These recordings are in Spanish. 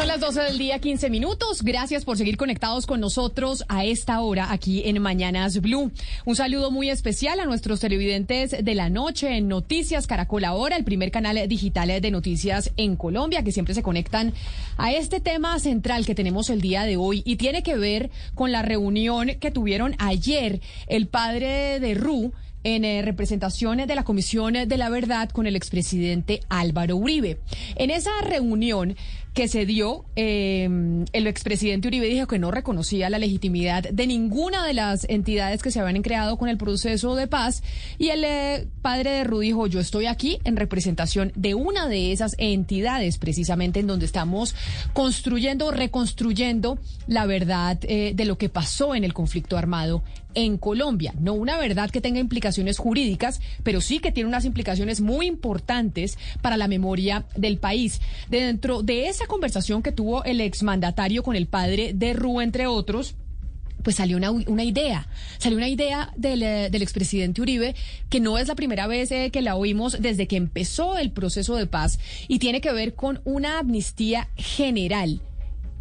Son las 12 del día, 15 minutos. Gracias por seguir conectados con nosotros a esta hora aquí en Mañanas Blue. Un saludo muy especial a nuestros televidentes de la noche en Noticias Caracol Ahora, el primer canal digital de noticias en Colombia, que siempre se conectan a este tema central que tenemos el día de hoy y tiene que ver con la reunión que tuvieron ayer el padre de Ru en eh, representación de la Comisión de la Verdad con el expresidente Álvaro Uribe. En esa reunión que se dio, eh, el expresidente Uribe dijo que no reconocía la legitimidad de ninguna de las entidades que se habían creado con el proceso de paz y el eh, padre de Ru dijo, yo estoy aquí en representación de una de esas entidades, precisamente en donde estamos construyendo, reconstruyendo la verdad eh, de lo que pasó en el conflicto armado en Colombia. No una verdad que tenga implicaciones jurídicas, pero sí que tiene unas implicaciones muy importantes para la memoria del país. Dentro de esa conversación que tuvo el exmandatario con el padre de Rú, entre otros, pues salió una, idea, salió una idea del, eh, del, expresidente Uribe que no es la primera vez eh, que la oímos desde que empezó el proceso de paz y tiene que ver con una amnistía general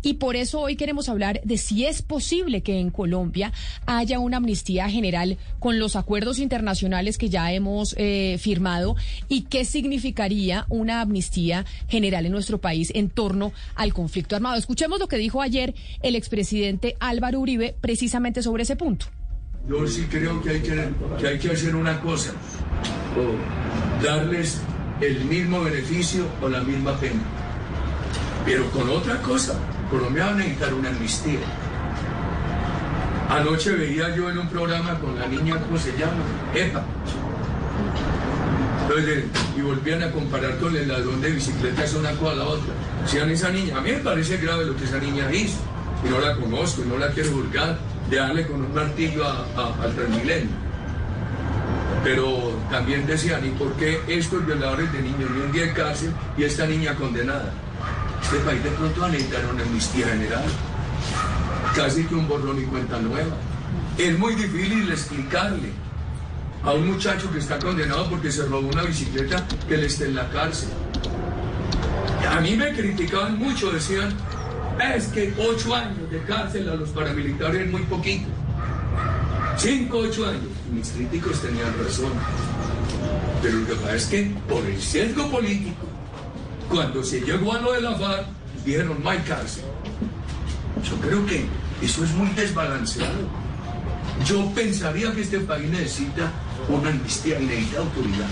y por eso hoy queremos hablar de si es posible que en Colombia haya una amnistía general con los acuerdos internacionales que ya hemos eh, firmado y qué significaría una amnistía general en nuestro país en torno al conflicto armado. Escuchemos lo que dijo ayer el expresidente Álvaro Uribe precisamente sobre ese punto. Yo sí creo que hay que, que, hay que hacer una cosa, o darles el mismo beneficio o la misma pena, pero con otra cosa Colombia va a necesitar una amnistía. Anoche veía yo en un programa con la niña, ¿cómo se llama? Epa. Y volvían a comparar con el ladrón de bicicletas una con la otra. Sean esa niña, a mí me parece grave lo que esa niña hizo. Y no la conozco, y no la quiero juzgar, de darle con un martillo al Transmilenio. Pero también decían, ¿y por qué estos violadores de niños ni un día de cárcel y esta niña condenada? Este país de pronto va a necesitar una amnistía general, casi que un borrón y cuenta nueva. Es muy difícil explicarle a un muchacho que está condenado porque se robó una bicicleta que él esté en la cárcel. A mí me criticaban mucho, decían, es que ocho años de cárcel a los paramilitares es muy poquito. Cinco, ocho años. Mis críticos tenían razón. Pero lo que pasa es que por el sesgo político cuando se llegó a lo de la FARC, dijeron no hay cárcel. Yo creo que eso es muy desbalanceado. Yo pensaría que este país necesita una amnistía necesita autoridad.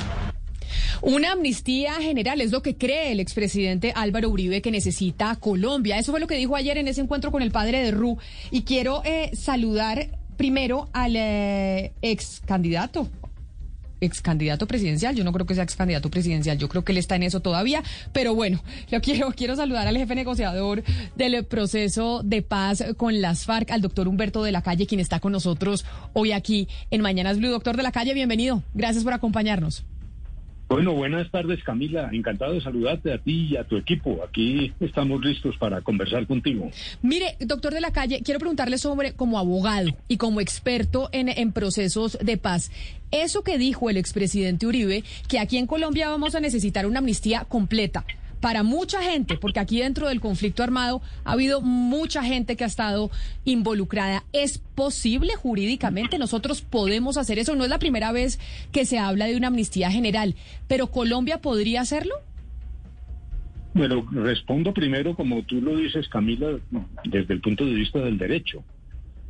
Una amnistía general es lo que cree el expresidente Álvaro Uribe que necesita Colombia. Eso fue lo que dijo ayer en ese encuentro con el padre de Ru. Y quiero eh, saludar primero al eh, ex candidato ex candidato presidencial. Yo no creo que sea ex candidato presidencial, yo creo que él está en eso todavía. Pero bueno, lo quiero, quiero saludar al jefe negociador del proceso de paz con las FARC, al doctor Humberto de la Calle, quien está con nosotros hoy aquí en Mañanas Blue. Doctor de la Calle, bienvenido. Gracias por acompañarnos. Bueno, buenas tardes Camila, encantado de saludarte a ti y a tu equipo. Aquí estamos listos para conversar contigo. Mire, doctor de la calle, quiero preguntarle sobre, como abogado y como experto en, en procesos de paz, eso que dijo el expresidente Uribe, que aquí en Colombia vamos a necesitar una amnistía completa para mucha gente, porque aquí dentro del conflicto armado ha habido mucha gente que ha estado involucrada. ¿Es posible jurídicamente? Nosotros podemos hacer eso. No es la primera vez que se habla de una amnistía general, pero ¿Colombia podría hacerlo? Bueno, respondo primero, como tú lo dices, Camila, desde el punto de vista del derecho.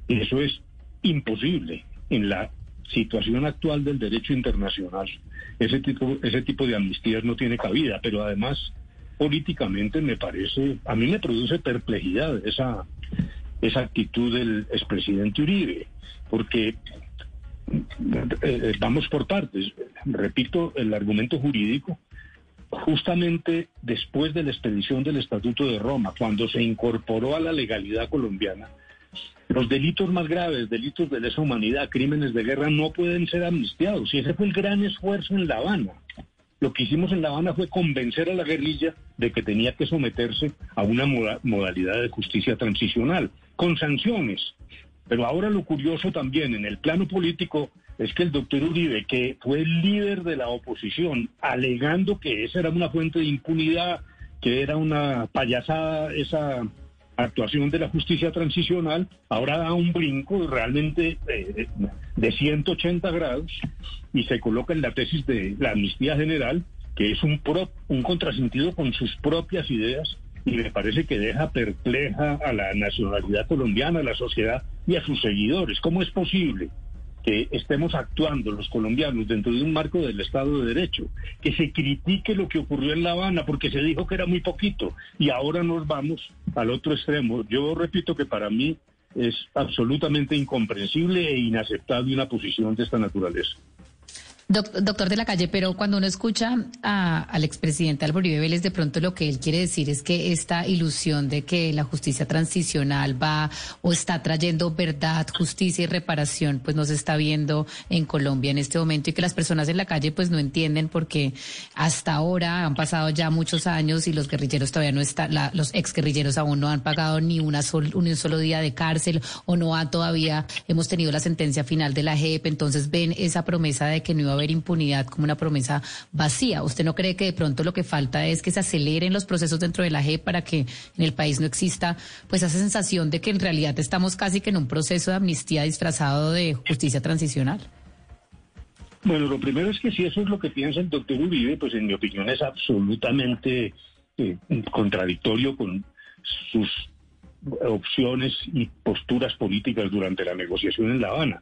Eso es imposible en la situación actual del derecho internacional. Ese tipo, ese tipo de amnistías no tiene cabida, pero además políticamente me parece, a mí me produce perplejidad esa, esa actitud del expresidente Uribe, porque eh, vamos por partes. Repito el argumento jurídico. Justamente después de la expedición del Estatuto de Roma, cuando se incorporó a la legalidad colombiana, los delitos más graves, delitos de lesa humanidad, crímenes de guerra, no pueden ser amnistiados. Y ese fue el gran esfuerzo en La Habana. Lo que hicimos en La Habana fue convencer a la guerrilla de que tenía que someterse a una modalidad de justicia transicional, con sanciones. Pero ahora lo curioso también en el plano político es que el doctor Uribe, que fue el líder de la oposición, alegando que esa era una fuente de impunidad, que era una payasada esa actuación de la justicia transicional, ahora da un brinco realmente eh, de 180 grados y se coloca en la tesis de la amnistía general, que es un, pro, un contrasentido con sus propias ideas y me parece que deja perpleja a la nacionalidad colombiana, a la sociedad y a sus seguidores. ¿Cómo es posible que estemos actuando los colombianos dentro de un marco del Estado de Derecho, que se critique lo que ocurrió en La Habana porque se dijo que era muy poquito y ahora nos vamos al otro extremo. Yo repito que para mí es absolutamente incomprensible e inaceptable una posición de esta naturaleza. Doctor de la calle, pero cuando uno escucha al expresidente Álvaro Uribe Vélez, de pronto lo que él quiere decir es que esta ilusión de que la justicia transicional va o está trayendo verdad, justicia y reparación, pues no se está viendo en Colombia en este momento y que las personas en la calle pues no entienden porque hasta ahora han pasado ya muchos años y los guerrilleros todavía no están, los ex guerrilleros aún no han pagado ni una un solo día de cárcel o no ha todavía, hemos tenido la sentencia final de la JEP, entonces ven esa promesa de que no iba haber impunidad como una promesa vacía. ¿Usted no cree que de pronto lo que falta es que se aceleren los procesos dentro de la JEP para que en el país no exista pues esa sensación de que en realidad estamos casi que en un proceso de amnistía disfrazado de justicia transicional? Bueno, lo primero es que si eso es lo que piensa el doctor Uribe, pues en mi opinión es absolutamente eh, contradictorio con sus opciones y posturas políticas durante la negociación en La Habana.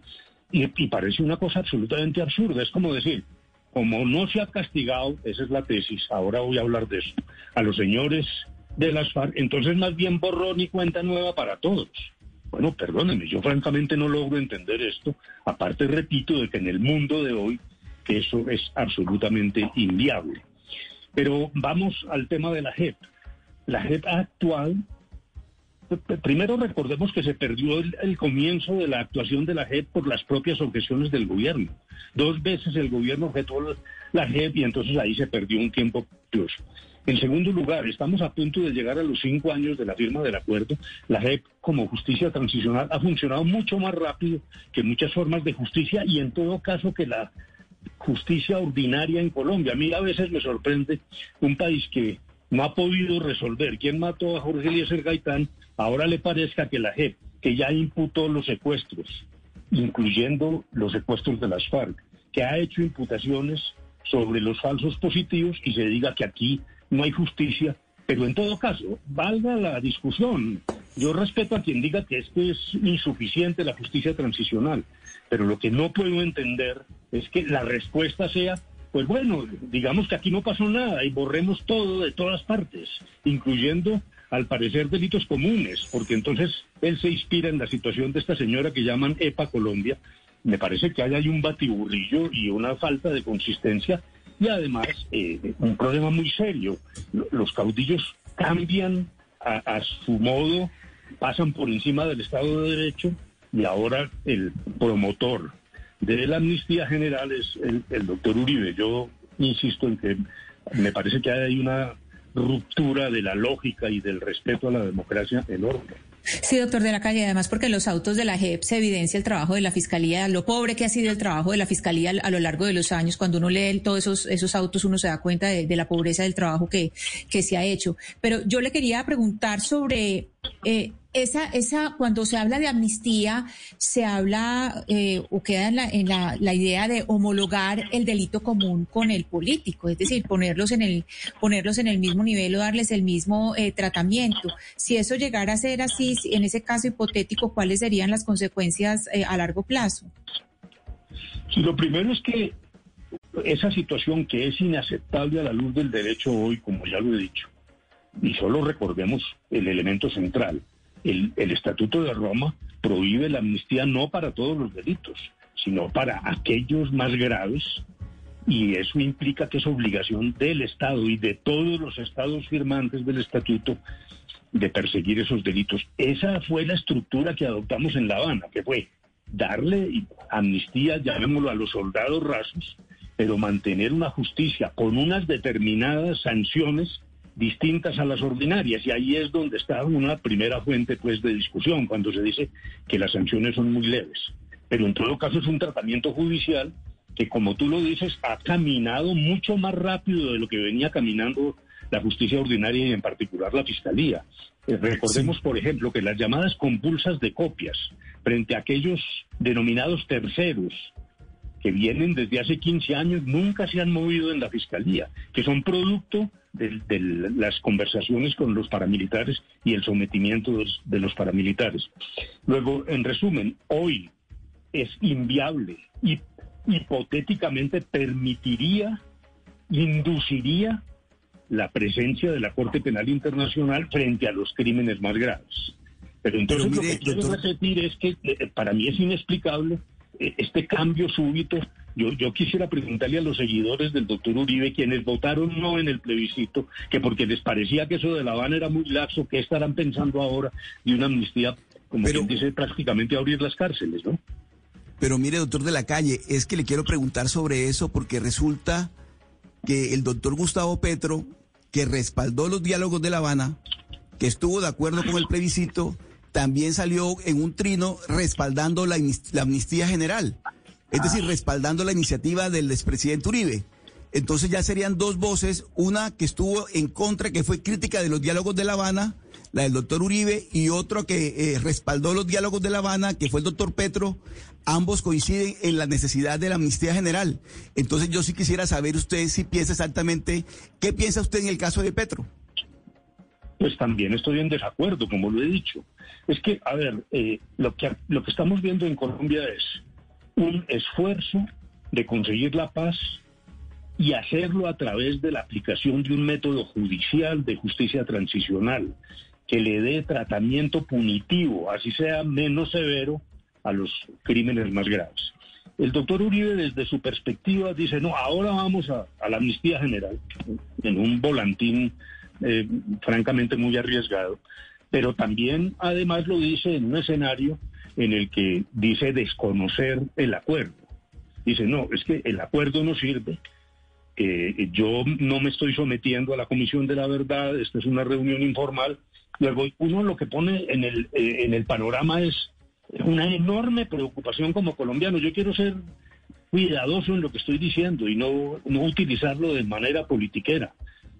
Y, parece una cosa absolutamente absurda. Es como decir, como no se ha castigado, esa es la tesis, ahora voy a hablar de eso, a los señores de las FARC, entonces más bien borrón y cuenta nueva para todos. Bueno, perdónenme, yo francamente no logro entender esto. Aparte, repito, de que en el mundo de hoy eso es absolutamente inviable. Pero vamos al tema de la JEP. La JEP actual Primero recordemos que se perdió el, comienzo de la actuación de la JEP por las propias objeciones del gobierno. Dos veces el gobierno objetó la JEP y entonces ahí se perdió un tiempo incluso. En segundo lugar, estamos a punto de llegar a los cinco años de la firma del acuerdo. La JEP como justicia transicional ha funcionado mucho más rápido que muchas formas de justicia y en todo caso que la justicia ordinaria en Colombia. A mí a veces me sorprende un país que no ha podido resolver quién mató a Jorge Eliezer Gaitán, ahora le parezca que la JEP, que ya imputó los secuestros, incluyendo los secuestros de las FARC, que ha hecho imputaciones sobre los falsos positivos y se diga que aquí no hay justicia, pero en todo caso, valga la discusión. Yo respeto a quien diga que esto es insuficiente la justicia transicional, pero lo que no puedo entender es que la respuesta sea pues bueno, digamos que aquí no pasó nada y borremos todo de todas partes, incluyendo al parecer delitos comunes, porque entonces él se inspira en la situación de esta señora que llaman EPA Colombia. Me parece que hay un batiburrillo y una falta de consistencia y además eh, un problema muy serio. Los caudillos cambian a su modo, pasan por encima del Estado de Derecho y ahora el promotor de la amnistía general es el, doctor Uribe. Yo insisto en que me parece que hay una ruptura de la lógica y del respeto a la democracia enorme. Sí, doctor de la calle, además porque en los autos de la JEP se evidencia el trabajo de la Fiscalía, lo pobre que ha sido el trabajo de la Fiscalía a lo largo de los años. Cuando uno lee todos esos, esos autos, uno se da cuenta de, la pobreza del trabajo que, que se ha hecho. Pero yo le quería preguntar sobre eh, esa, esa, cuando se habla de amnistía, se habla eh, o queda en, la, en la, idea de homologar el delito común con el político, es decir, ponerlos en el, ponerlos en el mismo nivel o darles el mismo eh, tratamiento. Si eso llegara a ser así, en ese caso hipotético, ¿cuáles serían las consecuencias eh, a largo plazo? Lo primero es que esa situación que es inaceptable a la luz del derecho hoy, como ya lo he dicho, y solo recordemos el elemento central, el, Estatuto de Roma prohíbe la amnistía no para todos los delitos, sino para aquellos más graves, y eso implica que es obligación del Estado y de todos los estados firmantes del Estatuto de perseguir esos delitos. Esa fue la estructura que adoptamos en La Habana, que fue darle amnistía, llamémoslo a los soldados rasos, pero mantener una justicia con unas determinadas sanciones distintas a las ordinarias y ahí es donde está una primera fuente pues de discusión cuando se dice que las sanciones son muy leves. Pero en todo caso es un tratamiento judicial que como tú lo dices ha caminado mucho más rápido de lo que venía caminando la justicia ordinaria y en particular la fiscalía. Eh, recordemos, por ejemplo, que las llamadas compulsas de copias frente a aquellos denominados terceros que vienen desde hace 15 años nunca se han movido en la fiscalía, que son producto de, las conversaciones con los paramilitares y el sometimiento de los paramilitares. Luego, en resumen, hoy es inviable y hipotéticamente permitiría, induciría la presencia de la Corte Penal Internacional frente a los crímenes más graves. Pero entonces lo que quiero repetir es que eh, para mí es inexplicable este cambio súbito. Yo, yo quisiera preguntarle a los seguidores del doctor Uribe, quienes votaron no en el plebiscito, que porque les parecía que eso de La Habana era muy laxo, ¿qué estarán pensando ahora de una amnistía, como quien dice, prácticamente abrir las cárceles, ¿no? Pero mire, doctor de la calle, es que le quiero preguntar sobre eso porque resulta que el doctor Gustavo Petro, que respaldó los diálogos de La Habana, que estuvo de acuerdo con el plebiscito, también salió en un trino respaldando la, amnistía general, es decir, respaldando la iniciativa del expresidente Uribe. Entonces ya serían dos voces, una que estuvo en contra, que fue crítica de los diálogos de La Habana, la del doctor Uribe, y otro que eh, respaldó los diálogos de La Habana, que fue el doctor Petro. Ambos coinciden en la necesidad de la amnistía general. Entonces yo sí quisiera saber usted si piensa exactamente, ¿qué piensa usted en el caso de Petro? Pues también estoy en desacuerdo, como lo he dicho. Es que, a ver, eh, lo, que, lo que estamos viendo en Colombia es un esfuerzo de conseguir la paz y hacerlo a través de la aplicación de un método judicial de justicia transicional que le dé tratamiento punitivo, así sea menos severo, a los crímenes más graves. El doctor Uribe, desde su perspectiva, dice, no, ahora vamos a, la amnistía general, en un volantín eh, francamente muy arriesgado, pero también además lo dice en un escenario en el que dice desconocer el acuerdo. Dice, no, es que el acuerdo no sirve, eh, yo no me estoy sometiendo a la Comisión de la Verdad, esta es una reunión informal. Luego, uno lo que pone en el, eh, en el panorama es una enorme preocupación como colombiano. Yo quiero ser cuidadoso en lo que estoy diciendo y no, no utilizarlo de manera politiquera,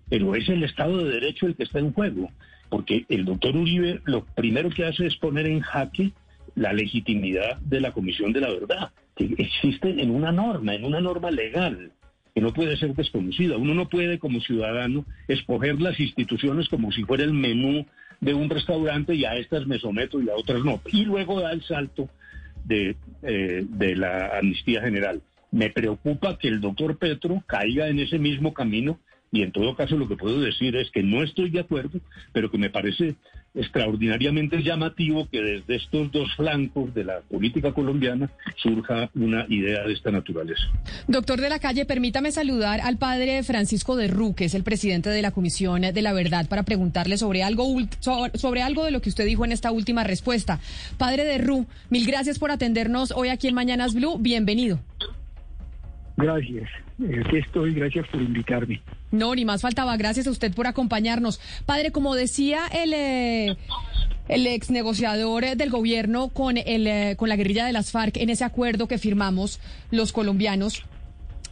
pero es el Estado de Derecho el que está en juego, porque el doctor Uribe lo primero que hace es poner en jaque la legitimidad de la Comisión de la Verdad, que existe en una norma, en una norma legal que no puede ser desconocida. Uno no puede como ciudadano escoger las instituciones como si fuera el menú de un restaurante y a estas me someto y a otras no. Y luego da el salto de, eh, de la amnistía general. Me preocupa que el doctor Petro caiga en ese mismo camino y en todo caso lo que puedo decir es que no estoy de acuerdo, pero que me parece extraordinariamente llamativo que desde estos dos flancos de la política colombiana surja una idea de esta naturaleza. Doctor de la Calle, permítame saludar al padre Francisco de Ru, que es el presidente de la Comisión de la Verdad, para preguntarle sobre algo, sobre algo de lo que usted dijo en esta última respuesta. Padre de Ru, mil gracias por atendernos hoy aquí en Mañanas Blue. Bienvenido. Gracias. Aquí estoy. Gracias por invitarme. No, ni más faltaba. Gracias a usted por acompañarnos. Padre, como decía el, eh, el ex negociador del gobierno con, el, eh, con la guerrilla de las FARC en ese acuerdo que firmamos los colombianos,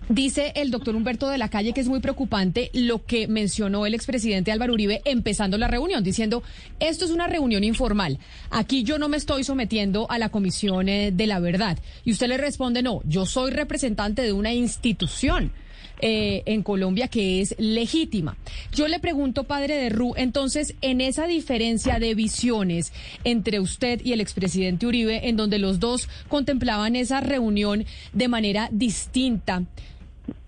Dice el doctor Humberto de la Calle que es muy preocupante lo que mencionó el expresidente Álvaro Uribe empezando la reunión, diciendo, esto es una reunión informal, aquí yo no me estoy sometiendo a la Comisión eh, de la Verdad. Y usted le responde, no, yo soy representante de una institución. Eh, en Colombia que es legítima. Yo le pregunto, padre de Ru, entonces, en esa diferencia de visiones entre usted y el expresidente Uribe, en donde los dos contemplaban esa reunión de manera distinta,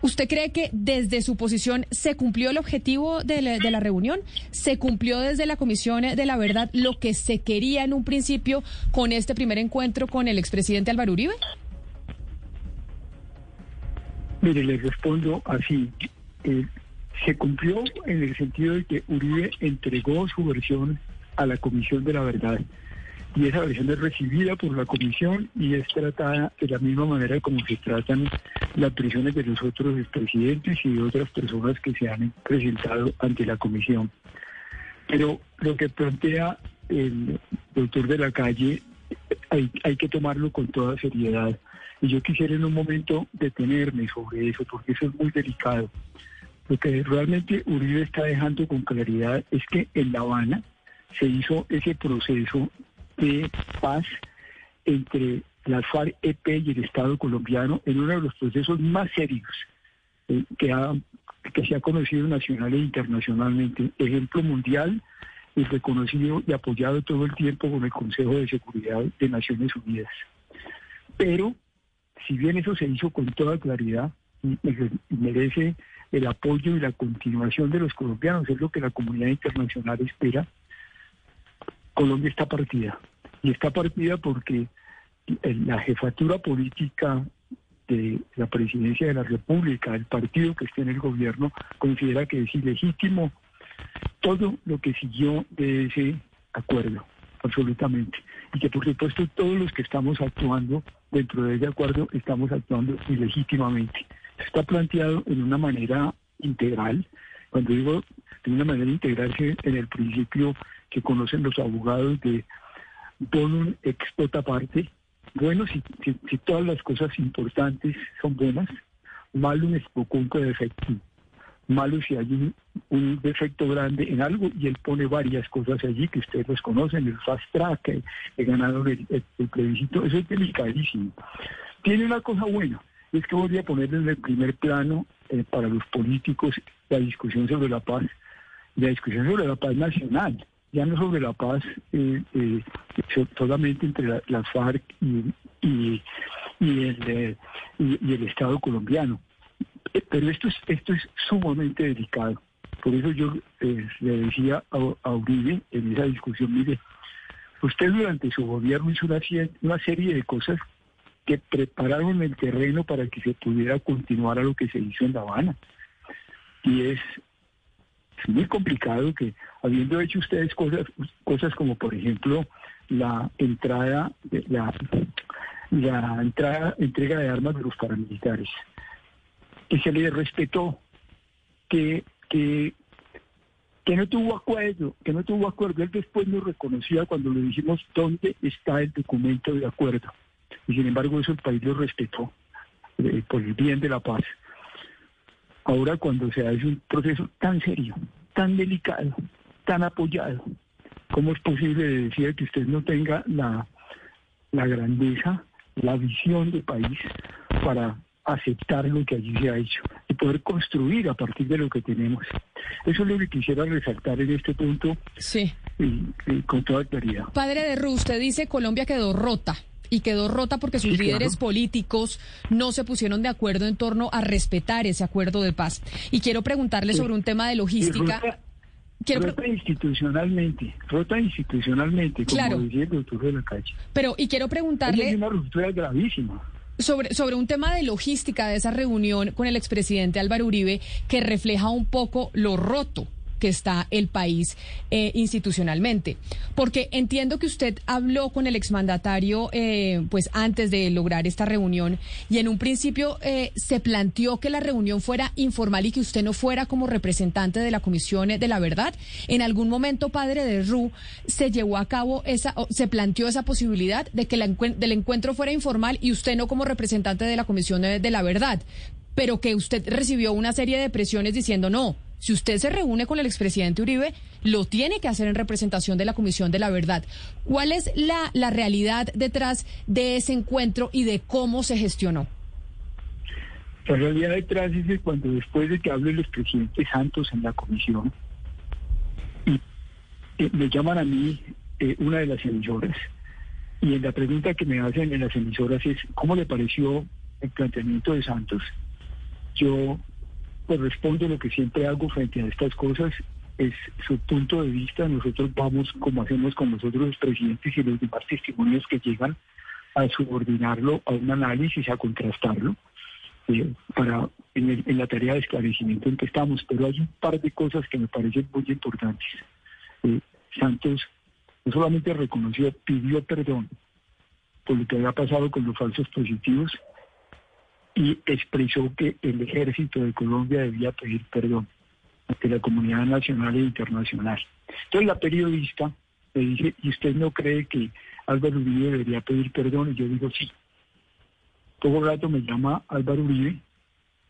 ¿Usted cree que desde su posición se cumplió el objetivo de la, reunión? ¿Se cumplió desde la Comisión de la Verdad lo que se quería en un principio con este primer encuentro con el expresidente Álvaro Uribe? Mire, le respondo así. Eh, se cumplió en el sentido de que Uribe entregó su versión a la Comisión de la Verdad y esa versión es recibida por la comisión y es tratada de la misma manera como se tratan las prisiones de los otros expresidentes y de otras personas que se han presentado ante la comisión. Pero lo que plantea el doctor de la calle hay, hay que tomarlo con toda seriedad. Y yo quisiera en un momento detenerme sobre eso, porque eso es muy delicado. Lo que realmente Uribe está dejando con claridad es que en La Habana se hizo ese proceso de paz entre la FARC-EP y el Estado colombiano en uno de los procesos más serios eh, que, ha, que se ha conocido nacional e internacionalmente. Ejemplo mundial y reconocido y apoyado todo el tiempo con el Consejo de Seguridad de Naciones Unidas. Pero, si bien eso se hizo con toda claridad, merece el apoyo y la continuación de los colombianos, es lo que la comunidad internacional espera. Colombia está partida. Y está partida porque la jefatura política de la presidencia de la República, el partido que esté en el gobierno, considera que es ilegítimo todo lo que siguió de ese acuerdo, absolutamente. Y que por supuesto todos los que estamos actuando dentro de ese acuerdo estamos actuando ilegítimamente. Está planteado en una manera integral. Cuando digo de una manera integral, en el principio que conocen los abogados de bonum ex tota parte, bueno, si, si, todas las cosas importantes son buenas, malum es poco defecto. Malo si hay un, defecto grande en algo y él pone varias cosas allí que ustedes los conocen, el fast track, el, el ganador el, plebiscito, eso es delicadísimo. Tiene una cosa buena, es que voy a poner en el primer plano eh, para los políticos la discusión sobre la paz, la discusión sobre la paz nacional, ya no sobre la paz eh, eh, solamente entre las FARC y, y, el, Estado colombiano. Pero esto es, esto es sumamente delicado. Por eso yo le decía a, Uribe en esa discusión, mire, usted durante su gobierno hizo una serie de cosas que prepararon el terreno para que se pudiera continuar a lo que se hizo en La Habana. Y es, muy complicado que, habiendo hecho ustedes cosas, cosas como por ejemplo la entrada, la, la entrada, entrega de armas de los paramilitares, que se le respetó, que, que, que no tuvo acuerdo, que no tuvo acuerdo. Él después nos reconocía cuando le dijimos dónde está el documento de acuerdo y sin embargo eso el país lo respetó eh, por el bien de la paz. Ahora cuando se hace un proceso tan serio, tan delicado, tan apoyado, ¿cómo es posible decir que usted no tenga la, la grandeza, la visión de país para aceptar lo que allí se ha hecho y poder construir a partir de lo que tenemos. Eso es lo que quisiera resaltar en este punto sí. con toda claridad. Padre de Ru, usted dice Colombia quedó rota y quedó rota porque sus líderes políticos no se pusieron de acuerdo en torno a respetar ese acuerdo de paz. Y quiero preguntarle sobre un tema de logística. rota institucionalmente, rota institucionalmente, como claro. decía el doctor de la calle. Pero, y quiero preguntarle... Es una ruptura gravísima. Sobre, sobre un tema de logística de esa reunión con el expresidente Álvaro Uribe que refleja un poco lo roto que está el país eh, institucionalmente. Porque entiendo que usted habló con el exmandatario eh, pues antes de lograr esta reunión y en un principio eh, se planteó que la reunión fuera informal y que usted no fuera como representante de la Comisión de la Verdad. En algún momento, padre de Ru, se llevó a cabo esa, se planteó esa posibilidad de que la, del encuentro fuera informal y usted no como representante de la Comisión de la Verdad pero que usted recibió una serie de presiones diciendo no, si usted se reúne con el expresidente Uribe, lo tiene que hacer en representación de la Comisión de la Verdad. ¿Cuál es la, la realidad detrás de ese encuentro y de cómo se gestionó? La realidad detrás es cuando después de que hable el expresidente Santos en la comisión, y eh, me llaman a mí eh, una de las emisoras, y en la pregunta que me hacen en las emisoras es, ¿cómo le pareció el planteamiento de Santos? Yo pues respondo lo que siempre hago frente a estas cosas, es su punto de vista. Nosotros vamos, como hacemos con nosotros los presidentes y los demás testimonios que llegan, a subordinarlo a un análisis, a contrastarlo, eh, para en, la tarea de esclarecimiento en que estamos. Pero hay un par de cosas que me parecen muy importantes. Eh, Santos no solamente reconoció, pidió perdón por lo que había pasado con los falsos positivos, y expresó que el ejército de Colombia debía pedir perdón ante la comunidad nacional e internacional. Entonces la periodista le dice, ¿y usted no cree que Álvaro Uribe debería pedir perdón? Y yo digo, sí. Todo rato me llama Álvaro Uribe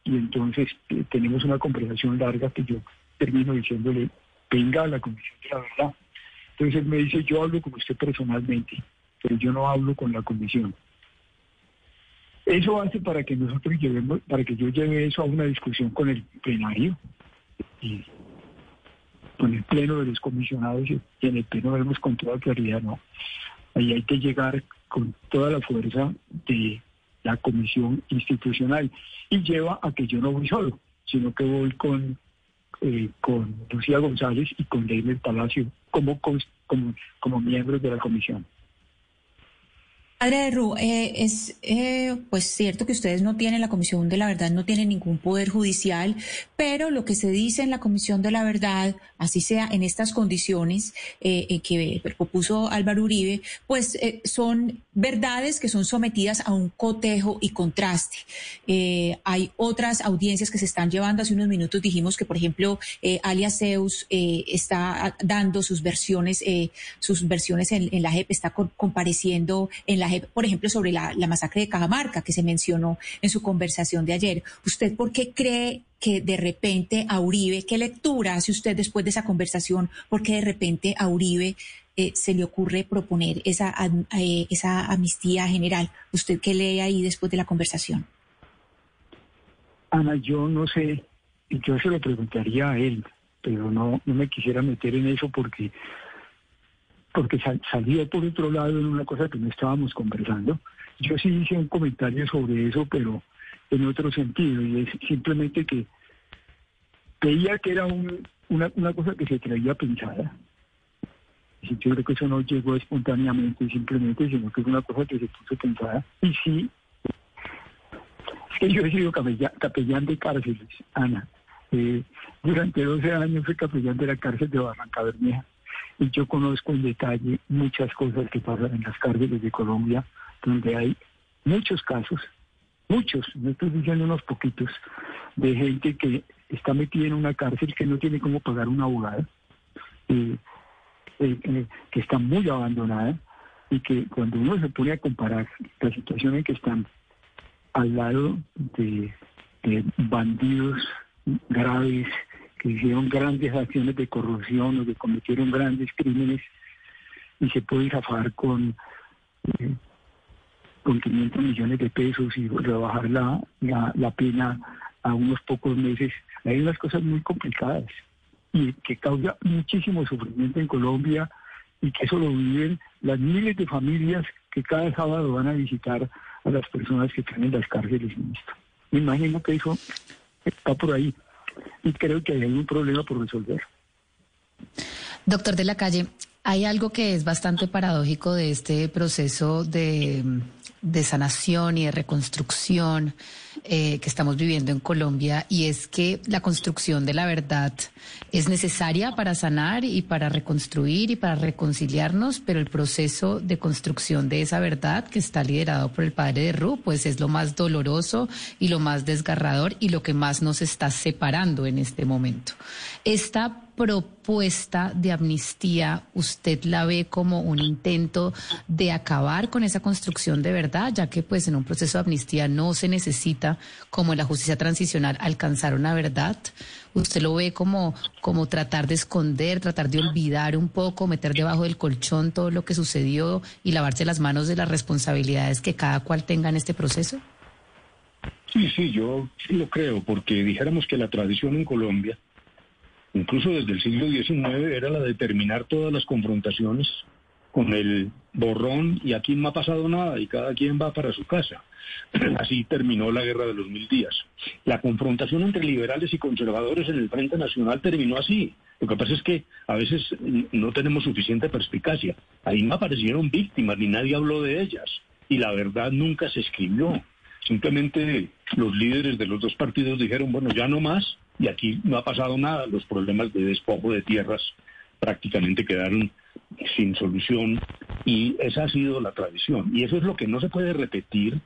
y entonces eh, tenemos una conversación larga que yo termino diciéndole, venga a la comisión de la verdad. Entonces él me dice, yo hablo con usted personalmente, pero yo no hablo con la comisión. Eso hace para que nosotros llevemos, para que yo lleve eso a una discusión con el plenario y con el pleno de los comisionados y en el pleno vemos con toda claridad, no. Ahí hay que llegar con toda la fuerza de la comisión institucional y lleva a que yo no voy solo, sino que voy con eh, con Lucía González y con Leiner Palacio como, como, como miembros de la comisión. Padre Ru, eh, es eh, pues cierto que ustedes no tienen, la Comisión de la Verdad no tiene ningún poder judicial, pero lo que se dice en la Comisión de la Verdad, así sea en estas condiciones eh, que propuso Álvaro Uribe, pues son verdades que son sometidas a un cotejo y contraste. hay otras audiencias que se están llevando. Hace unos minutos dijimos que, por ejemplo, alias Zeus está dando sus versiones, sus versiones en, en la JEP, está compareciendo en la por ejemplo, sobre la, masacre de Cajamarca que se mencionó en su conversación de ayer. ¿Usted por qué cree que de repente a Uribe, qué lectura hace usted después de esa conversación? ¿Por qué de repente a Uribe eh, se le ocurre proponer esa, eh, esa amnistía general? ¿Usted qué lee ahí después de la conversación? Ana, yo no sé, yo se lo preguntaría a él, pero no, no me quisiera meter en eso porque porque salía por otro lado en una cosa que no estábamos conversando. Yo sí hice un comentario sobre eso, pero en otro sentido, y es simplemente que veía que era una, una cosa que se traía pensada. Yo creo que eso no llegó espontáneamente, simplemente, sino que es una cosa que se puso pensada. Y sí, es que yo he sido capellán, de cárceles, Ana. Eh, durante 12 años fui capellán de la cárcel de Barranca Bermeja y yo conozco en detalle muchas cosas que pasan en las cárceles de Colombia, donde hay muchos casos, muchos, no estoy diciendo unos poquitos, de gente que está metida en una cárcel que no tiene cómo pagar un abogado, eh, eh, que está muy abandonada y que cuando uno se pone a comparar la situación en que están al lado de bandidos graves, que hicieron grandes acciones de corrupción o que cometieron grandes crímenes y se puede zafar con, eh, con 500 millones de pesos y rebajar la, la, pena a unos pocos meses. Hay unas cosas muy complicadas y que causa muchísimo sufrimiento en Colombia y que eso lo viven las miles de familias que cada sábado van a visitar a las personas que están en las cárceles. Me imagino que eso está por ahí y creo que hay un problema por resolver. Doctor de la calle, hay algo que es bastante paradójico de este proceso de, de sanación y de reconstrucción eh, que estamos viviendo en Colombia y es que la construcción de la verdad es necesaria para sanar y para reconstruir y para reconciliarnos, pero el proceso de construcción de esa verdad que está liderado por el padre de Ru, pues es lo más doloroso y lo más desgarrador y lo que más nos está separando en este momento. Esta propuesta de amnistía usted la ve como un intento de acabar con esa construcción de verdad, ya que pues en un proceso de amnistía no se necesita, como en la justicia transicional, alcanzar una verdad? ¿Usted lo ve como, como tratar de esconder, tratar de olvidar un poco, meter debajo del colchón todo lo que sucedió y lavarse las manos de las responsabilidades que cada cual tenga en este proceso? Sí, sí, yo lo creo, porque dijéramos que la tradición en Colombia, incluso desde el siglo XIX, era la de terminar todas las confrontaciones con el borrón y aquí no ha pasado nada y cada quien va para su casa. Así terminó la guerra de los mil días. La confrontación entre liberales y conservadores en el Frente Nacional terminó así. Lo que pasa es que a veces no tenemos suficiente perspicacia. Ahí no aparecieron víctimas ni nadie habló de ellas y la verdad nunca se escribió. Simplemente los líderes de los dos partidos dijeron, bueno, ya no más y aquí no ha pasado nada. Los problemas de despojo de tierras prácticamente quedaron sin solución y esa ha sido la tradición. Y eso es lo que no se puede repetir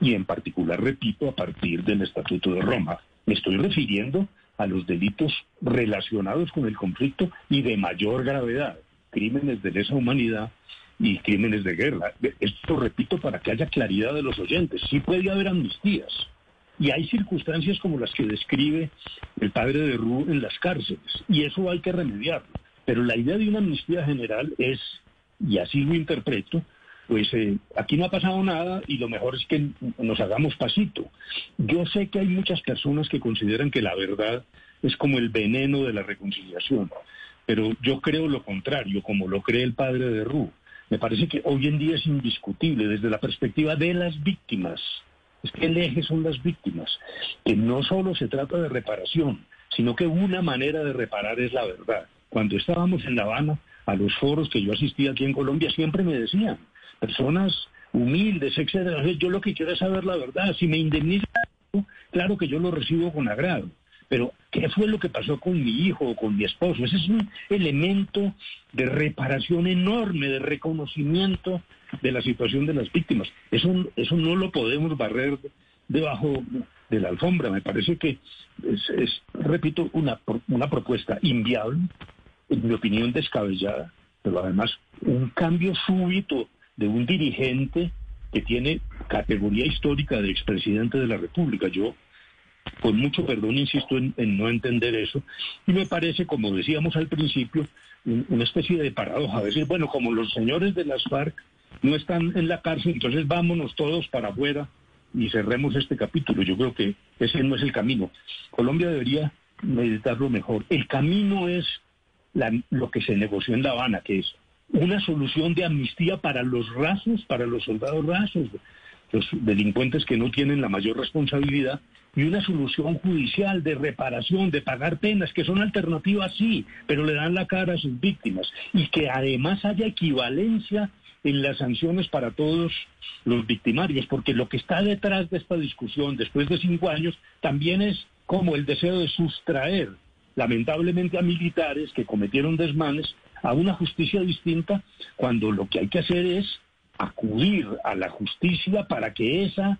y en particular, repito, a partir del Estatuto de Roma. Me estoy refiriendo a los delitos relacionados con el conflicto y de mayor gravedad, crímenes de lesa humanidad y crímenes de guerra. Esto repito para que haya claridad de los oyentes. Sí puede haber amnistías, Y hay circunstancias como las que describe el padre de Ru en las cárceles, y eso hay que remediarlo. Pero la idea de una amnistía general es, y así lo interpreto, pues eh, aquí no ha pasado nada y lo mejor es que nos hagamos pasito. Yo sé que hay muchas personas que consideran que la verdad es como el veneno de la reconciliación, pero yo creo lo contrario, como lo cree el padre de Ru. Me parece que hoy en día es indiscutible desde la perspectiva de las víctimas. Es que el eje son las víctimas, que no solo se trata de reparación, sino que una manera de reparar es la verdad. Cuando estábamos en La Habana, a los foros que yo asistí aquí en Colombia, siempre me decían, personas humildes, etcétera, yo lo que quiero es saber la verdad. Si me indemnizan, claro que yo lo recibo con agrado. Pero, ¿qué fue lo que pasó con mi hijo o con mi esposo? Ese es un elemento de reparación enorme, de reconocimiento de la situación de las víctimas. Eso, eso no lo podemos barrer debajo de la alfombra. Me parece que es, repito, una, una propuesta inviable, en mi opinión descabellada, pero además un cambio súbito de un dirigente que tiene categoría histórica de expresidente de la República. Yo con mucho perdón, insisto en, no entender eso. Y me parece, como decíamos al principio, una especie de paradoja. Decir, bueno, como los señores de las FARC no están en la cárcel, entonces vámonos todos para afuera y cerremos este capítulo. Yo creo que ese no es el camino. Colombia debería meditarlo mejor. El camino es lo que se negoció en La Habana, que es una solución de amnistía para los rasos, para los soldados rasos, los delincuentes que no tienen la mayor responsabilidad, y una solución judicial de reparación, de pagar penas, que son alternativas, sí, pero le dan la cara a sus víctimas, y que además haya equivalencia en las sanciones para todos los victimarios, porque lo que está detrás de esta discusión después de cinco años también es como el deseo de sustraer, lamentablemente, a militares que cometieron desmanes a una justicia distinta, cuando lo que hay que hacer es acudir a la justicia para que esa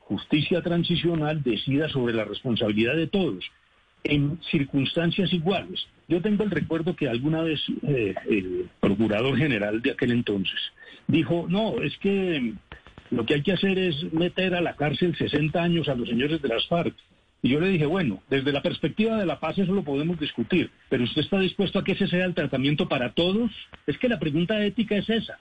justicia transicional decida sobre la responsabilidad de todos en circunstancias iguales. Yo tengo el recuerdo que alguna vez eh, el procurador general de aquel entonces dijo, no, es que lo que hay que hacer es meter a la cárcel 60 años a los señores de las FARC. Y yo le dije, bueno, desde la perspectiva de la paz eso lo podemos discutir, pero usted está dispuesto a que ese sea el tratamiento para todos. Es que la pregunta ética es esa.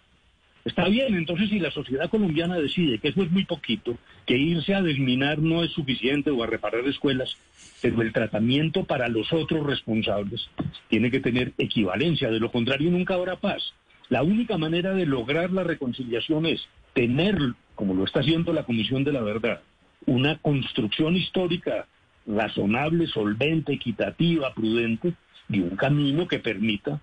Está bien, entonces si la sociedad colombiana decide que eso es muy poquito, que irse a desminar no es suficiente o a reparar escuelas, pero el tratamiento para los otros responsables tiene que tener equivalencia, de lo contrario nunca habrá paz. La única manera de lograr la reconciliación es tener, como lo está haciendo la Comisión de la Verdad, una construcción histórica razonable, solvente, equitativa, prudente, y un camino que permita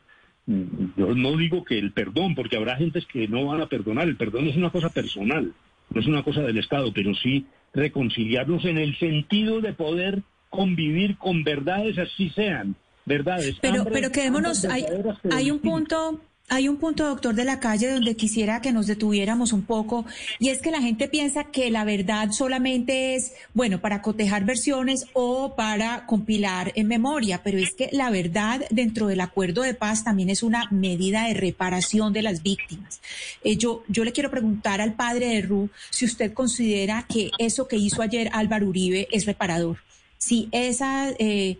yo no digo que el perdón, porque habrá gentes que no van a perdonar. El perdón es una cosa personal, no es una cosa del Estado, pero sí reconciliarnos en el sentido de poder convivir con verdades así sean, verdades. Pero, pero quedémonos, hay, hay un punto hay un punto, doctor de la calle, donde quisiera que nos detuviéramos un poco, y es que la gente piensa que la verdad solamente es, bueno, para cotejar versiones o para compilar en memoria, pero es que la verdad dentro del acuerdo de paz también es una medida de reparación de las víctimas. Eh, yo, yo le quiero preguntar al padre de Ru si usted considera que eso que hizo ayer Álvaro Uribe es reparador. Si esa eh,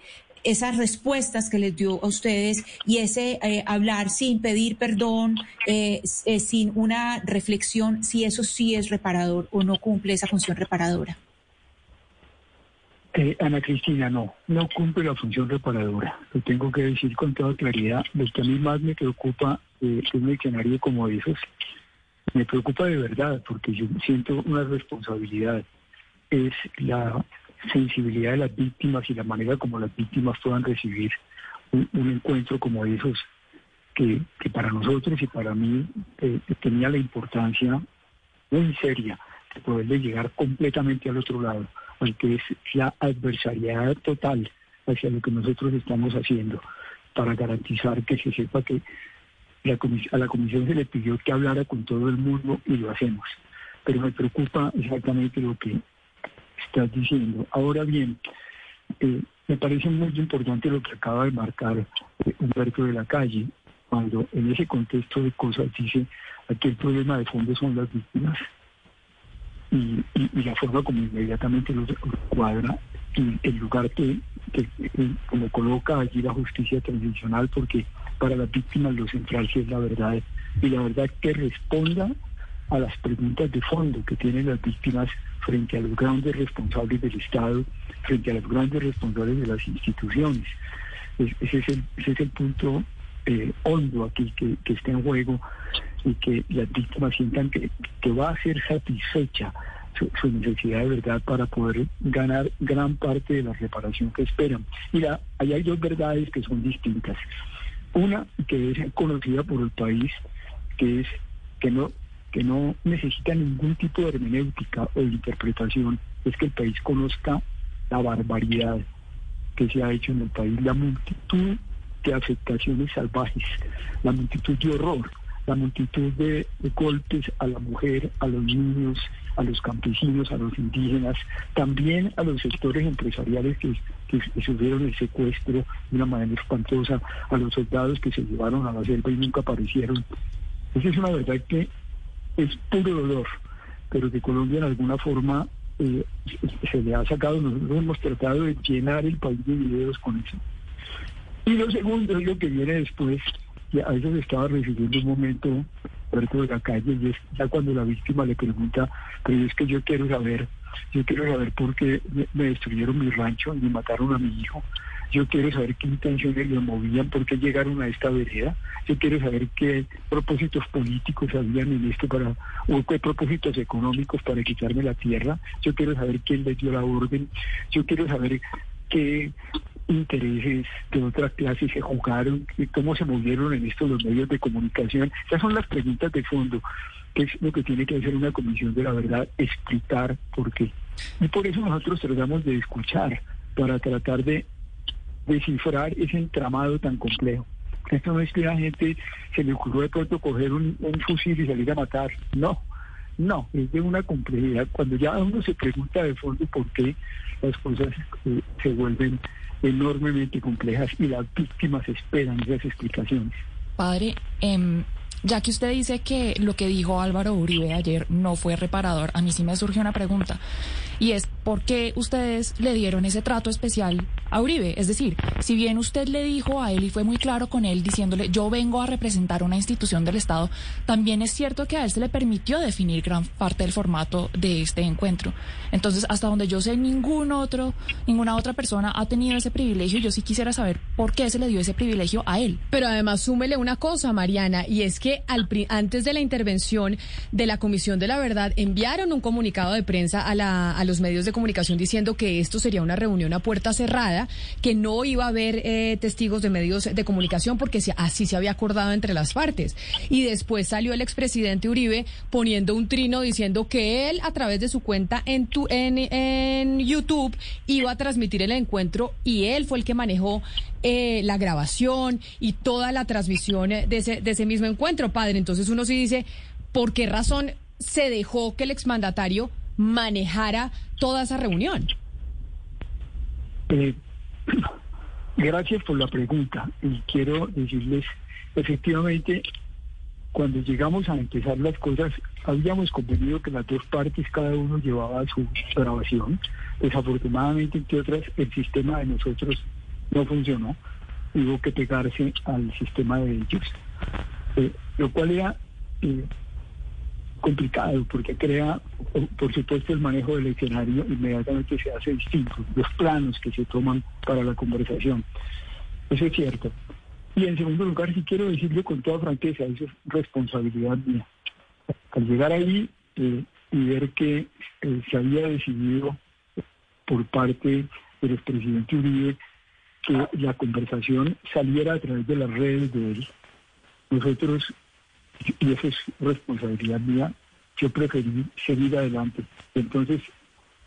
esas respuestas que les dio a ustedes y ese eh, hablar sin pedir perdón, eh, eh, sin una reflexión, si eso sí es reparador o no cumple esa función reparadora. Ana Cristina, no, no cumple la función reparadora. Lo tengo que decir con toda claridad. Lo que a mí más me preocupa eh, es un diccionario como dices. Me preocupa de verdad porque yo siento una responsabilidad. Es la sensibilidad de las víctimas y la manera como las víctimas puedan recibir un, encuentro como esos, que, para nosotros y para mí eh, tenía la importancia muy seria de poderle llegar completamente al otro lado, porque es la adversariedad total hacia lo que nosotros estamos haciendo, para garantizar que se sepa que a la comisión se le pidió que hablara con todo el mundo y lo hacemos. Pero me preocupa exactamente lo que estás diciendo. Ahora bien, eh, me parece muy importante lo que acaba de marcar eh, Humberto de la Calle, cuando en ese contexto de cosas dice, aquí el problema de fondo son las víctimas. y, la forma como inmediatamente lo, cuadra y el lugar que, como coloca allí la justicia transicional, porque para las víctimas lo central sí es la verdad y la verdad que responda a las preguntas de fondo que tienen las víctimas frente a los grandes responsables del Estado, frente a los grandes responsables de las instituciones. ese, es el, ese es el punto eh, hondo aquí que, está en juego y que las víctimas sientan que, va a ser satisfecha su, necesidad de verdad para poder ganar gran parte de la reparación que esperan. Mira, ahí hay dos verdades que son distintas. Una que es conocida por el país, que es que no que no necesita ningún tipo de hermenéutica o de interpretación, es que el país conozca la barbaridad que se ha hecho en el país, la multitud de afectaciones salvajes, la multitud de horror, la multitud de, golpes a la mujer, a los niños, a los campesinos, a los indígenas, también a los sectores empresariales que, que, sufrieron el secuestro de una manera espantosa, a los soldados que se llevaron a la selva y nunca aparecieron. Esa es una verdad que es puro dolor, pero que Colombia en alguna forma eh, se le ha sacado, nosotros hemos tratado de llenar el país de videos con eso. Y lo segundo es lo que viene después, y a veces estaba recibiendo un momento de la calle y es ya cuando la víctima le pregunta, pero es que yo quiero saber, yo quiero saber por qué me, destruyeron mi rancho y me mataron a mi hijo. Yo quiero saber qué intenciones le movían, por qué llegaron a esta vereda. Yo quiero saber qué propósitos políticos habían en esto para, o qué propósitos económicos para quitarme la tierra. Yo quiero saber quién le dio la orden. Yo quiero saber qué intereses de otra clase se jugaron, cómo se movieron en estos los medios de comunicación. Esas son las preguntas de fondo, que es lo que tiene que hacer una comisión de la verdad, explicar por qué. Y por eso nosotros tratamos de escuchar, para tratar de descifrar ese entramado tan complejo. Esto no es que la gente se le ocurrió de pronto coger un, un fusil y salir a matar, no. No, es de una complejidad. Cuando ya uno se pregunta de fondo por qué las cosas eh, se vuelven enormemente complejas y las víctimas esperan esas explicaciones. Padre, eh, ya que usted dice que lo que dijo Álvaro Uribe ayer no fue reparador, a mí sí me surge una pregunta. Y es, ¿por qué ustedes le dieron ese trato especial a Uribe? Es decir, si bien usted le dijo a él y fue muy claro con él diciéndole, yo vengo a representar una institución del Estado, también es cierto que a él se le permitió definir gran parte del formato de este encuentro. Entonces, hasta donde yo sé, ningún otro, ninguna otra persona ha tenido ese privilegio. Yo sí quisiera saber por qué se le dio ese privilegio a él. Pero además, súmele una cosa, Mariana, y es que al, antes de la intervención de la Comisión de la Verdad enviaron un comunicado de prensa a, la, los medios de comunicación diciendo que esto sería una reunión a puerta cerrada, que no iba a haber eh, testigos de medios de comunicación porque así se había acordado entre las partes. Y después salió el expresidente Uribe poniendo un trino diciendo que él a través de su cuenta en, tu, en, en YouTube iba a transmitir el encuentro y él fue el que manejó eh, la grabación y toda la transmisión de ese, de ese mismo encuentro, padre. Entonces uno sí dice, ¿por qué razón se dejó que el exmandatario manejara toda esa reunión? Eh, gracias por la pregunta y quiero decirles, efectivamente, cuando llegamos a empezar las cosas, habíamos convenido que las dos partes, cada uno llevaba su grabación. Desafortunadamente, entre otras, el sistema de nosotros no funcionó, hubo que pegarse al sistema de ellos, eh, lo cual era eh, complicado porque crea, por supuesto, el manejo del escenario inmediatamente se hace distinto, los planos que se toman para la conversación. Eso es cierto. Y en segundo lugar, si quiero decirlo con toda franqueza, eso es responsabilidad mía. Al llegar ahí eh, y ver que se había decidido por parte del expresidente Uribe que la conversación saliera a través de las redes de él. Nosotros, y eso es responsabilidad mía, yo preferí seguir adelante. Entonces,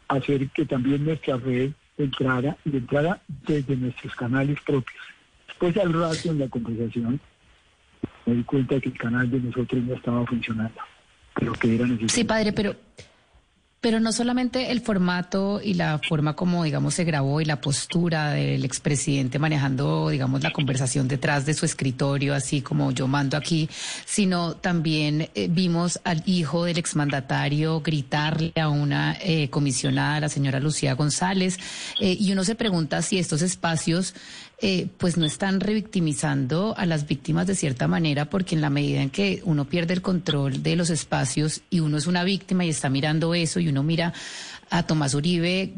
hacer que también nuestra red entrara y entrara desde nuestros canales propios. Después al rato en la conversación me di cuenta que el canal de nosotros no estaba funcionando, pero que era necesario. Sí, padre, pero Pero no solamente el formato y la forma como, digamos, se grabó y la postura del expresidente manejando, digamos, la conversación detrás de su escritorio, así como yo mando aquí, sino también eh, vimos al hijo del exmandatario gritarle a una eh, comisionada, la señora Lucía González, eh, y uno se pregunta si estos espacios eh, pues no están revictimizando a las víctimas de cierta manera, porque en la medida en que uno pierde el control de los espacios y uno es una víctima y está mirando eso y uno mira a Tomás Uribe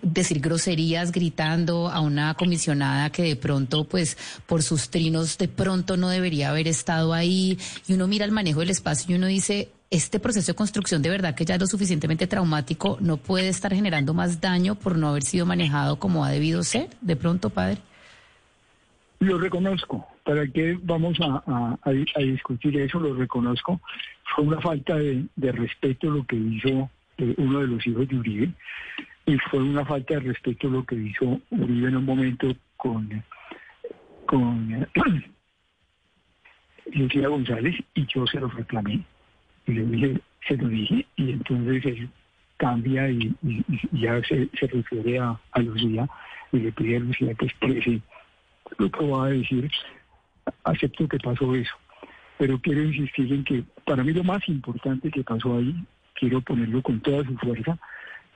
decir groserías gritando a una comisionada que de pronto, pues, por sus trinos, de pronto no debería haber estado ahí, y uno mira el manejo del espacio y uno dice, este proceso de construcción de verdad que ya es lo suficientemente traumático, no puede estar generando más daño por no haber sido manejado como ha debido ser, de pronto, padre. Lo reconozco. ¿Para qué vamos a, discutir eso? Lo reconozco. Fue una falta de, respeto lo que hizo eh, uno de los hijos de Uribe y fue una falta de respeto lo que hizo Uribe en un momento con, con Lucía González y yo se lo reclamé y le dije, se lo dije y entonces él cambia y, ya se, refiere a, a Lucía y le pide a Lucía que exprese lo que va a decir, acepto que pasó eso. Pero quiero insistir en que para mí lo más importante que pasó ahí, quiero ponerlo con toda su fuerza,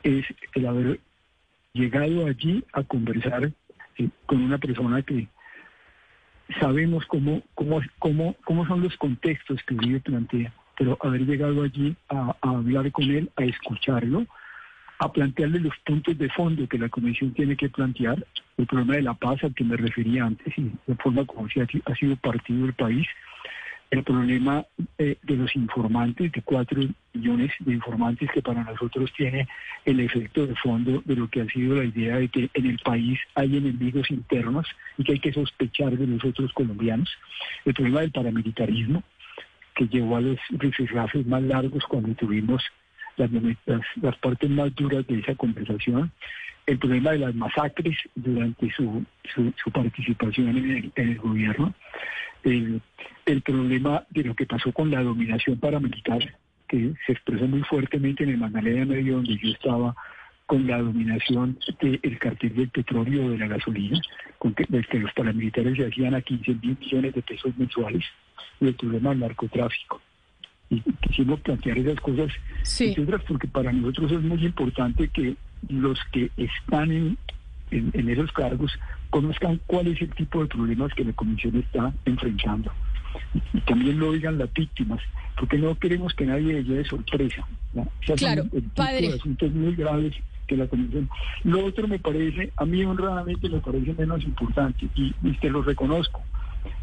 es el haber llegado allí a conversar eh, con una persona que sabemos cómo, cómo, cómo, cómo son los contextos que Uribe plantea, pero haber llegado allí a hablar con él, a escucharlo, a plantearle los puntos de fondo que la Comisión tiene que plantear, el problema de la paz al que me refería antes y de forma como si ha sido partido del país, el problema eh, de los informantes, de cuatro millones de informantes que para nosotros tiene el efecto de fondo de lo que ha sido la idea de que en el país hay enemigos internos y que hay que sospechar de los otros colombianos, el problema del paramilitarismo, que llevó a los rifirrafes más largos cuando tuvimos las, partes más duras de esa conversación, el problema de las masacres durante su, su, participación en el, gobierno, el, problema de lo que pasó con la dominación paramilitar, que se expresó muy fuertemente en el Magdalena Medio, donde yo estaba, con la dominación del cartel del petróleo de la gasolina, con que, que los paramilitares se hacían a 15 mil millones de pesos mensuales, y el problema del narcotráfico y quisimos plantear esas cosas, porque para nosotros es muy importante que los que están en, en, esos cargos conozcan cuál es el tipo de problemas que la comisión está enfrentando. Y, también lo oigan las víctimas, porque no queremos que nadie le lleve sorpresa. claro, el tipo de asuntos muy graves que la comisión. Lo otro me parece, a mí honradamente me parece menos importante, y, y te lo reconozco.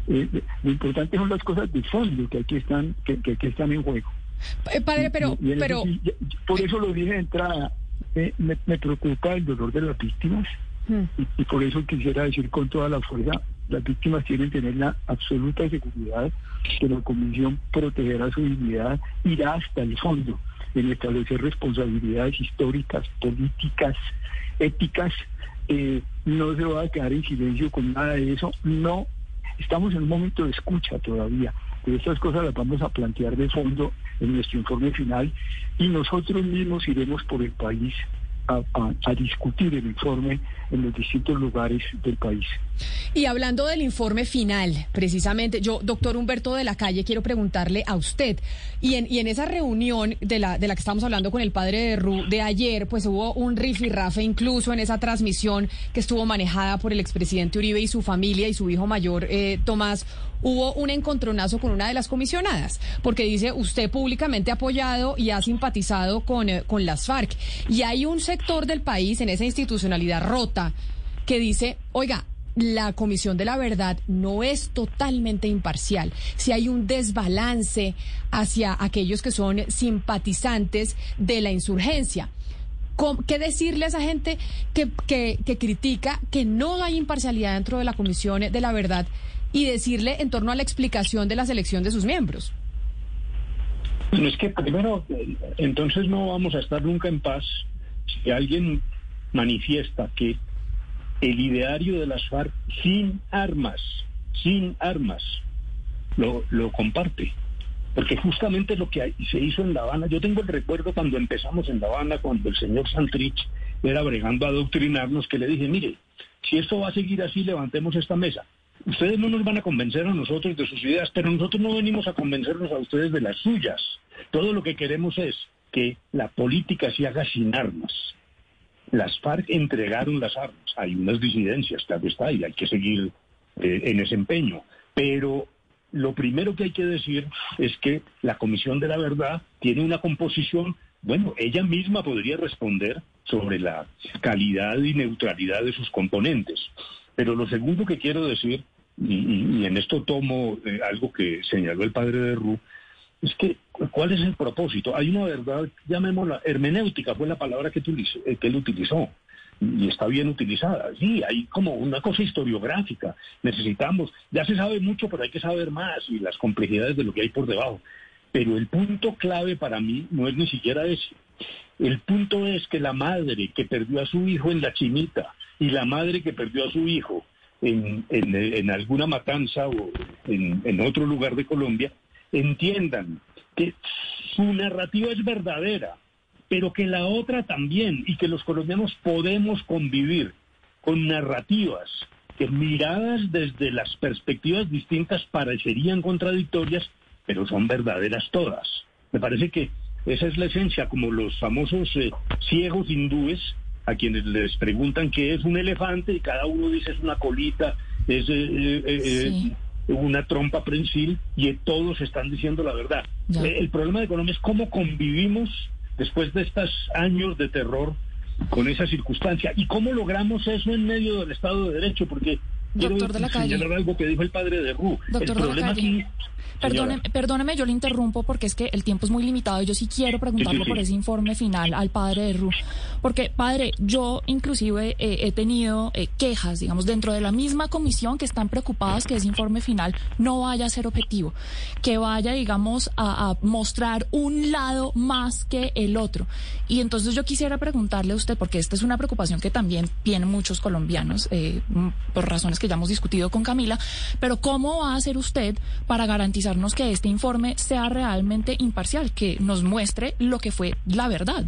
Eh, lo importante son las cosas de fondo que aquí están, que, que están en juego. Eh, padre, pero... pero... por eso lo dije de entrada, me, preocupa el dolor de las víctimas hmm. y, por eso quisiera decir con toda la fuerza, las víctimas tienen que tener la absoluta seguridad que la comisión protegerá su dignidad, irá hasta el fondo en establecer responsabilidades históricas, políticas, éticas. Eh, no se va a quedar en silencio con nada de eso, no Estamos en un momento de escucha todavía, pero estas cosas las vamos a plantear de fondo en nuestro informe final y nosotros mismos iremos por el país a, discutir el informe en los distintos lugares del país. Y hablando del informe final, precisamente, yo, doctor Humberto de la Calle, quiero preguntarle a usted, y en, y en esa reunión de la, de la que estamos hablando con el padre de Ru de ayer, pues hubo un rifirrafe incluso en esa transmisión que estuvo manejada por el expresidente Uribe y su familia y su hijo mayor, eh, Tomás hubo un encontronazo con una de las comisionadas, porque dice usted públicamente ha apoyado y ha simpatizado con, eh, con las FARC. Y hay un sector del país en esa institucionalidad rota que dice, oiga, la Comisión de la Verdad no es totalmente imparcial. Si hay un desbalance hacia aquellos que son simpatizantes de la insurgencia. ¿Qué decirle a esa gente que, que, que critica que no hay imparcialidad dentro de la Comisión de la Verdad y decirle en torno a la explicación de la selección de sus miembros? Bueno, es que primero, entonces no vamos a estar nunca en paz si alguien manifiesta que el ideario de las FARC sin armas, sin armas, lo, lo comparte. porque justamente lo que se hizo en La Habana, yo tengo el recuerdo cuando empezamos en La Habana, cuando el señor Santrich era bregando a adoctrinarnos, que le dije, mire, si esto va a seguir así, levantemos esta mesa. Ustedes no nos van a convencer a nosotros de sus ideas, pero nosotros no venimos a convencernos a ustedes de las suyas. Todo lo que queremos es que la política se haga sin armas. Las FARC entregaron las armas. Hay unas disidencias, claro está, y hay que seguir eh, en ese empeño. Pero lo primero que hay que decir es que la Comisión de la Verdad tiene una composición, bueno, ella misma podría responder sobre la calidad y neutralidad de sus componentes. Pero lo segundo que quiero decir, y, en esto tomo eh, algo que señaló el padre de Ru, es que ¿cuál es el propósito? Hay una verdad, llamémosla hermenéutica, fue la palabra que, eh, que él utilizó y está bien utilizada. Sí, hay como una cosa historiográfica. Necesitamos, ya se sabe mucho, pero hay que saber más y las complejidades de lo que hay por debajo. Pero el punto clave para mí no es ni siquiera ese. El punto es que la madre que perdió a su hijo en la chinita y la madre que perdió a su hijo en, en, alguna matanza o en, en otro lugar de Colombia, entiendan que su narrativa es verdadera, pero que la otra también, y que los colombianos podemos convivir con narrativas que miradas desde las perspectivas distintas parecerían contradictorias, pero son verdaderas todas. Me parece que esa es la esencia, como los famosos eh, ciegos hindúes, a quienes les preguntan qué es un elefante y cada uno dice es una colita, es eh, eh, una trompa prensil y todos están diciendo la verdad. el problema de Colombia es cómo convivimos después de estos años de terror con esa circunstancia. ¿Y cómo logramos eso en medio del Estado de Derecho? Porque Doctor de la calle. algo que dijo el padre de Ru. Doctor el problema aquí Perdóneme, yo le interrumpo porque es que el tiempo es muy limitado y yo sí quiero preguntarle por ese informe final al padre de Ru. Porque, padre, yo inclusive eh, he tenido eh, quejas, digamos, dentro de la misma comisión que están preocupadas que ese informe final no vaya a ser objetivo, que vaya, digamos, a, mostrar un lado más que el otro. Y entonces yo quisiera preguntarle a usted, porque esta es una preocupación que también tienen muchos colombianos, eh, por razones que ya hemos discutido con Camila, pero ¿cómo va a hacer usted para garantizar que este informe sea realmente imparcial, que nos muestre lo que fue la verdad.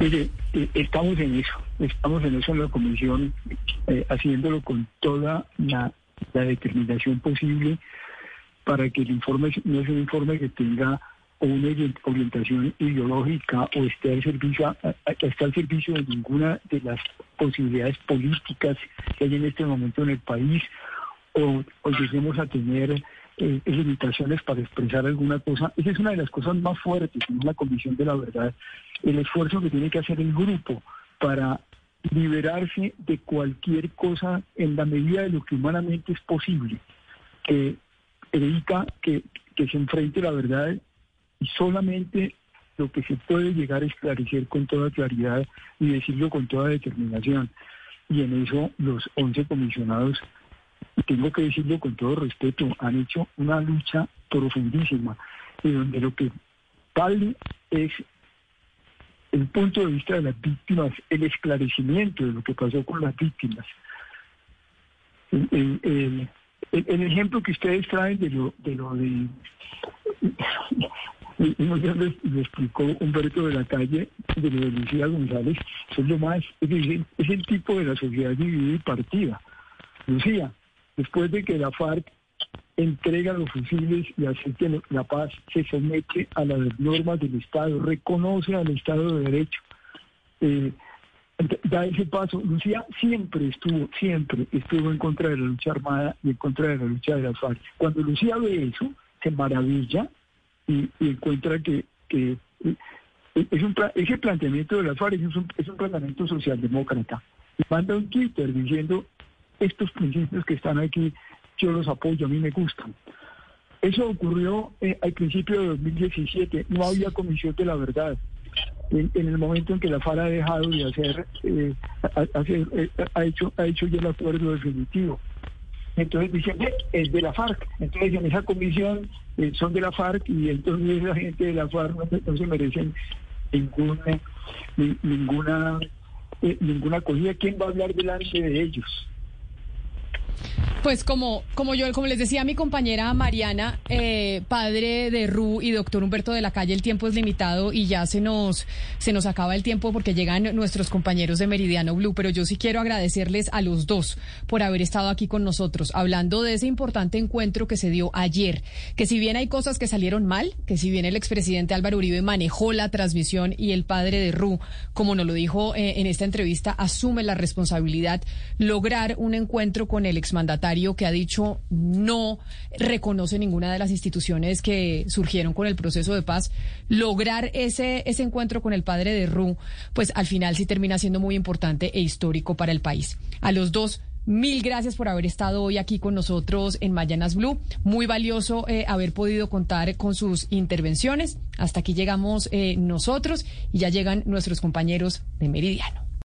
Mire, eh, estamos en eso, estamos en eso en la comisión, eh, haciéndolo con toda la, determinación posible para que el informe no es un informe que tenga una orientación ideológica o esté al servicio, esté al servicio de ninguna de las posibilidades políticas que hay en este momento en el país o, lleguemos a tener eh, limitaciones para expresar alguna cosa. Esa es una de las cosas más fuertes en la Comisión de la Verdad, el esfuerzo que tiene que hacer el grupo para liberarse de cualquier cosa en la medida de lo que humanamente es posible, que evita que se enfrente la verdad y solamente lo que se puede llegar a esclarecer con toda claridad y decirlo con toda determinación. Y en eso los 11 comisionados tengo que decirlo con todo respeto, han hecho una lucha profundísima, y donde lo que vale es el punto de vista de las víctimas, el esclarecimiento de lo que pasó con las víctimas. El, ejemplo que ustedes traen de lo de... Lo de le, explicó Humberto de la Calle de lo de Lucía González, es lo más, es, es el tipo de la sociedad dividida y partida. Lucía, Después de que la FARC entrega los fusiles y acepte la paz, se somete a las normas del Estado, reconoce al Estado de Derecho. Eh, da ese paso. Lucía siempre estuvo, siempre estuvo en contra de la lucha armada y en contra de la lucha de la FARC. Cuando Lucía ve eso, se maravilla y, encuentra que, que eh, es un, ese planteamiento de la FARC es un, es un planteamiento socialdemócrata. Y manda un Twitter diciendo estos principios que están aquí, yo los apoyo, a mí me gustan. Eso ocurrió eh, al principio de 2017, no había comisión de la verdad. En, el momento en que la FARC ha dejado de hacer, eh, eh, ha, hecho, ha hecho ya el acuerdo definitivo. Entonces dicen, es de la FARC. Entonces en esa comisión son de la FARC y entonces la gente de la FARC no, se merecen ninguna, ninguna, ninguna acogida. ¿Quién va a hablar delante de ellos? Pues como, como yo, como les decía mi compañera Mariana, eh, padre de Ru y doctor Humberto de la Calle, el tiempo es limitado y ya se nos, se nos acaba el tiempo porque llegan nuestros compañeros de Meridiano Blue, pero yo sí quiero agradecerles a los dos por haber estado aquí con nosotros, hablando de ese importante encuentro que se dio ayer, que si bien hay cosas que salieron mal, que si bien el expresidente Álvaro Uribe manejó la transmisión y el padre de Ru, como nos lo dijo eh, en esta entrevista, asume la responsabilidad lograr un encuentro con el exmandatario que ha dicho no reconoce ninguna de las instituciones que surgieron con el proceso de paz, lograr ese, ese encuentro con el padre de Ru, pues al final sí termina siendo muy importante e histórico para el país. A los dos. Mil gracias por haber estado hoy aquí con nosotros en Mayanas Blue. Muy valioso eh, haber podido contar con sus intervenciones. Hasta aquí llegamos eh, nosotros y ya llegan nuestros compañeros de Meridiano.